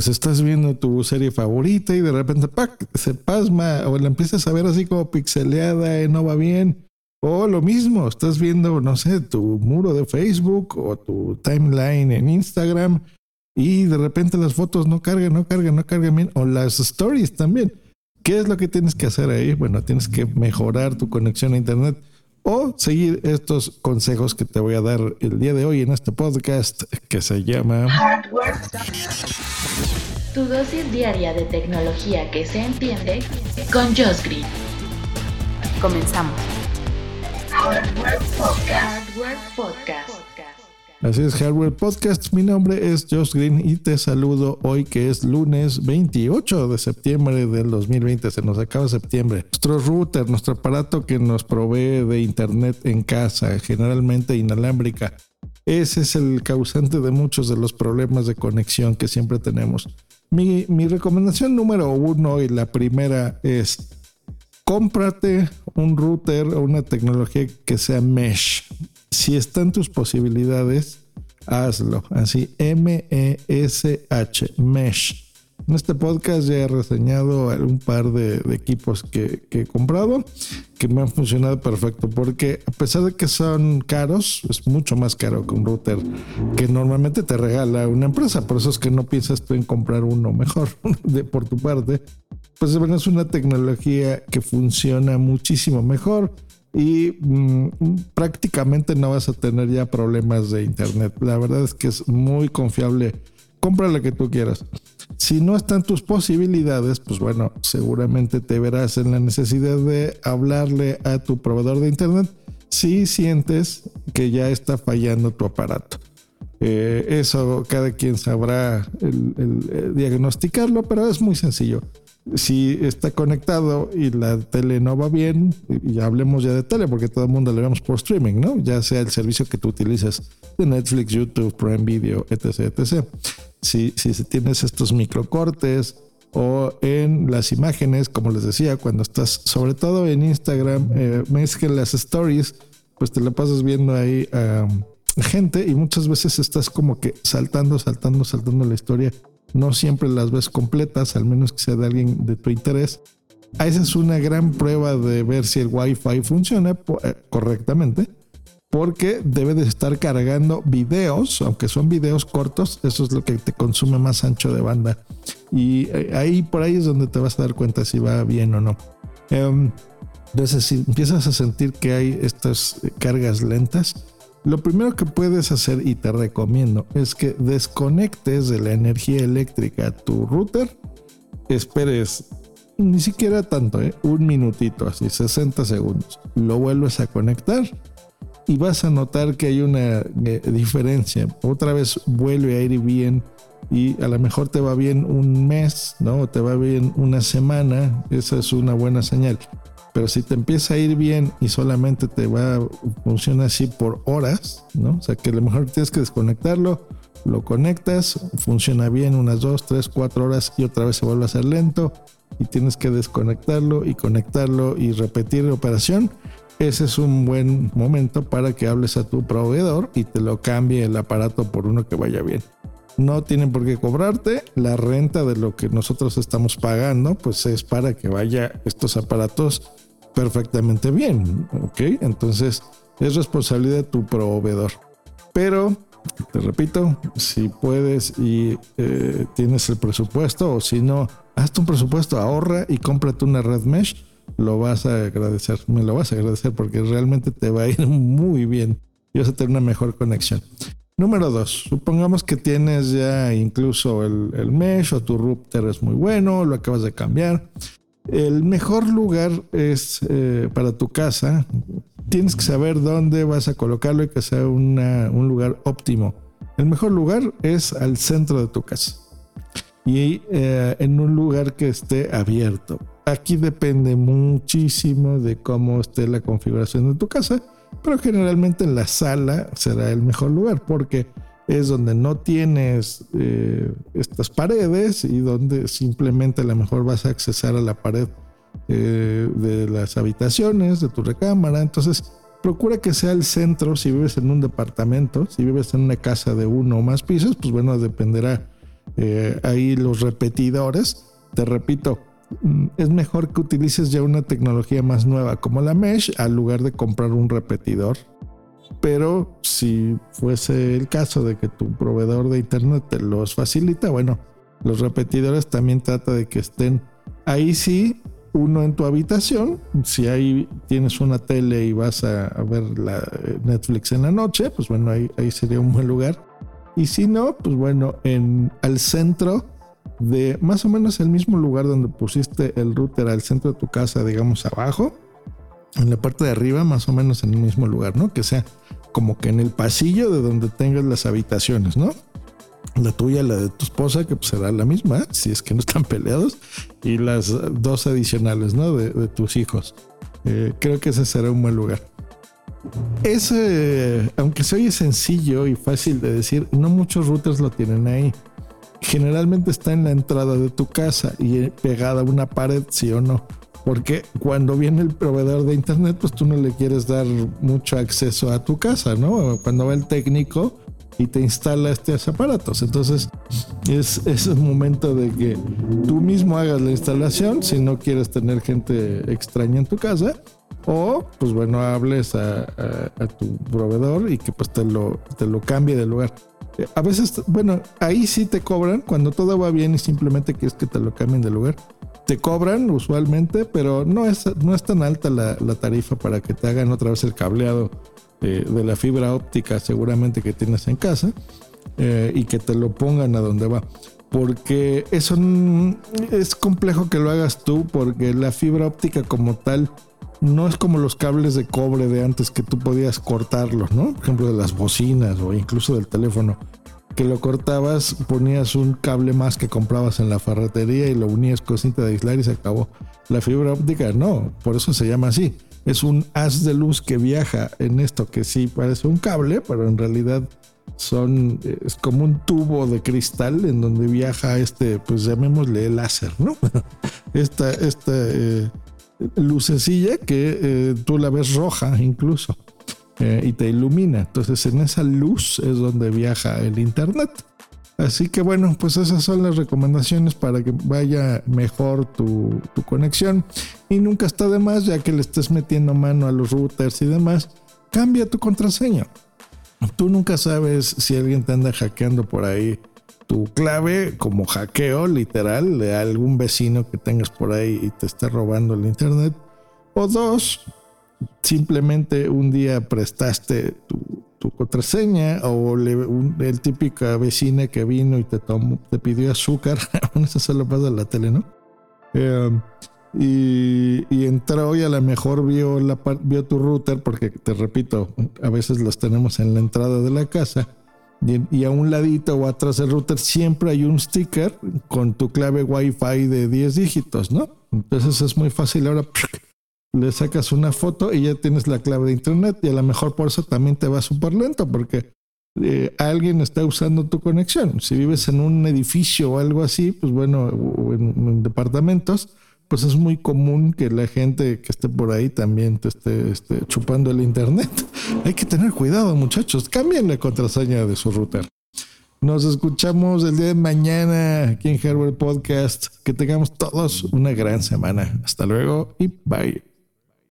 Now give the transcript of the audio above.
pues estás viendo tu serie favorita y de repente ¡pac! se pasma o la empiezas a ver así como pixeleada y no va bien. O lo mismo, estás viendo, no sé, tu muro de Facebook o tu timeline en Instagram y de repente las fotos no cargan, no cargan, no cargan bien. O las stories también. ¿Qué es lo que tienes que hacer ahí? Bueno, tienes que mejorar tu conexión a Internet o seguir estos consejos que te voy a dar el día de hoy en este podcast que se llama Hardware. Tu dosis diaria de tecnología que se entiende con Josh Green. Comenzamos. Hardware Podcast. Así es, Hardware Podcast. Mi nombre es Josh Green y te saludo hoy que es lunes 28 de septiembre del 2020. Se nos acaba septiembre. Nuestro router, nuestro aparato que nos provee de internet en casa, generalmente inalámbrica. Ese es el causante de muchos de los problemas de conexión que siempre tenemos. Mi, recomendación número uno y la primera es cómprate un router o una tecnología que sea mesh si están tus posibilidades, hazlo. Así, M-E-S-H, Mesh. En este podcast ya he reseñado un par de, equipos que, he comprado que me han funcionado perfecto porque a pesar de que son caros, es mucho más caro que un router que normalmente te regala una empresa. Por eso es que no piensas tú en comprar uno mejor de, por tu parte. Pues es una tecnología que funciona muchísimo mejor y mm, prácticamente no vas a tener ya problemas de internet. La verdad es que es muy confiable. Compra lo que tú quieras. Si no están tus posibilidades, pues bueno, seguramente te verás en la necesidad de hablarle a tu proveedor de internet si sientes que ya está fallando tu aparato. Eh, eso cada quien sabrá diagnosticarlo, pero es muy sencillo si está conectado y la tele no va bien, y hablemos ya de tele, porque todo el mundo le vemos por streaming, ¿no? Ya sea el servicio que tú utilices de Netflix, YouTube, Prime Video, etc. etc. Si, si tienes estos microcortes o en las imágenes, como les decía, cuando estás, sobre todo en Instagram, eh, las stories, pues te la pasas viendo ahí a gente y muchas veces estás como que saltando, saltando, saltando la historia no siempre las ves completas, al menos que sea de alguien de tu interés. Esa es una gran prueba de ver si el Wi-Fi funciona eh, correctamente, porque debe de estar cargando videos, aunque son videos cortos, eso es lo que te consume más ancho de banda. Y eh, ahí por ahí es donde te vas a dar cuenta si va bien o no. Em, entonces, si empiezas a sentir que hay estas cargas lentas, lo primero que puedes hacer y te recomiendo es que desconectes de la energía eléctrica tu router, esperes ni siquiera tanto, ¿eh? un minutito, así 60 segundos, lo vuelves a conectar y vas a notar que hay una eh, diferencia. Otra vez vuelve a ir bien y a lo mejor te va bien un mes, ¿no? te va bien una semana, esa es una buena señal. Pero si te empieza a ir bien y solamente te va a funcionar así por horas, ¿no? O sea que a lo mejor tienes que desconectarlo, lo conectas, funciona bien unas 2, 3, 4 horas y otra vez se vuelve a hacer lento y tienes que desconectarlo y conectarlo y repetir la operación. Ese es un buen momento para que hables a tu proveedor y te lo cambie el aparato por uno que vaya bien. No tienen por qué cobrarte. La renta de lo que nosotros estamos pagando, pues es para que vaya estos aparatos perfectamente bien. ¿Ok? Entonces es responsabilidad de tu proveedor. Pero, te repito, si puedes y eh, tienes el presupuesto o si no, hazte un presupuesto, ahorra y cómprate una red mesh. Lo vas a agradecer, me lo vas a agradecer porque realmente te va a ir muy bien y vas a tener una mejor conexión. Número dos, supongamos que tienes ya incluso el, el mesh o tu router es muy bueno, lo acabas de cambiar el mejor lugar es eh, para tu casa. Tienes que saber dónde vas a colocarlo y que sea un lugar óptimo. El mejor lugar es al centro de tu casa y eh, en un lugar que esté abierto. Aquí depende muchísimo de cómo esté la configuración de tu casa, pero generalmente en la sala será el mejor lugar porque es donde no tienes eh, estas paredes y donde simplemente a lo mejor vas a accesar a la pared eh, de las habitaciones, de tu recámara. Entonces, procura que sea el centro si vives en un departamento, si vives en una casa de uno o más pisos, pues bueno, dependerá eh, ahí los repetidores. Te repito, es mejor que utilices ya una tecnología más nueva como la mesh al lugar de comprar un repetidor. Pero si fuese el caso de que tu proveedor de internet te los facilita, bueno, los repetidores también trata de que estén ahí sí uno en tu habitación. Si ahí tienes una tele y vas a, ver eh, Netflix en la noche, pues bueno, ahí, ahí sería un buen lugar. Y si no, pues bueno, en al centro de más o menos el mismo lugar donde pusiste el router al centro de tu casa, digamos abajo, en la parte de arriba, más o menos en el mismo lugar, ¿no? Que sea como que en el pasillo de donde tengas las habitaciones, ¿no? la tuya, la de tu esposa, que será la misma, si es que no están peleados, y las dos adicionales, ¿no? De, tus hijos. Eh, creo que ese será un buen lugar. Ese, aunque se oye sencillo y fácil de decir, no muchos routers lo tienen ahí. Generalmente está en la entrada de tu casa y pegada a una pared, sí o no. Porque cuando viene el proveedor de internet, pues tú no le quieres dar mucho acceso a tu casa, ¿no? Cuando va el técnico, y te instala estos aparatos. Entonces es, es un momento de que tú mismo hagas la instalación si no quieres tener gente extraña en tu casa o pues bueno hables a, tu proveedor y que pues te lo, te lo cambie de lugar. Eh, a veces, bueno, ahí sí te cobran cuando todo va bien y simplemente quieres que te lo cambien de lugar. Te cobran usualmente, pero no es, no es tan alta la, tarifa para que te hagan otra vez el cableado de, la fibra óptica seguramente que tienes en casa eh, y que te lo pongan a donde va. Porque eso es complejo que lo hagas tú porque la fibra óptica como tal no es como los cables de cobre de antes que tú podías cortarlos, ¿no? Por ejemplo, de las bocinas o incluso del teléfono. Que lo cortabas, ponías un cable más que comprabas en la ferretería y lo unías con cinta de aislar y se acabó. La fibra óptica no, por eso se llama así es un haz de luz que viaja en esto que sí parece un cable, pero en realidad son es como un tubo de cristal en donde viaja este, pues llamémosle láser, ¿no? esta esta eh, lucecilla que eh, tú la ves roja incluso eh, y te ilumina. Entonces en esa luz es donde viaja el internet. Así que bueno, pues esas son las recomendaciones para que vaya mejor tu, conexión. Y nunca está de más, ya que le estés metiendo mano a los routers y demás, cambia tu contraseña. Tú nunca sabes si alguien te anda hackeando por ahí tu clave como hackeo literal de algún vecino que tengas por ahí y te está robando el internet. O dos, simplemente un día prestaste tu, tu contraseña o el típico vecina que vino y te, pidió azúcar, eso solo pasa en la tele, ¿no? Em, y, y, entró y a lo mejor vio, la, vio tu router, porque te repito, a veces los tenemos en la entrada de la casa. Y, y, a un ladito o atrás del router siempre hay un sticker con tu clave Wi-Fi de 10 dígitos, ¿no? Entonces es muy fácil ahora le sacas una foto y ya tienes la clave de internet y a lo mejor por eso también te va súper lento porque eh, alguien está usando tu conexión. Si vives en un edificio o algo así, pues bueno, o en, departamentos, pues es muy común que la gente que esté por ahí también te esté, chupando el internet. Hay que tener cuidado, muchachos. Cambien la contraseña de su router. Nos escuchamos el día de mañana aquí en Hardware Podcast. Que tengamos todos una gran semana. Hasta luego y bye.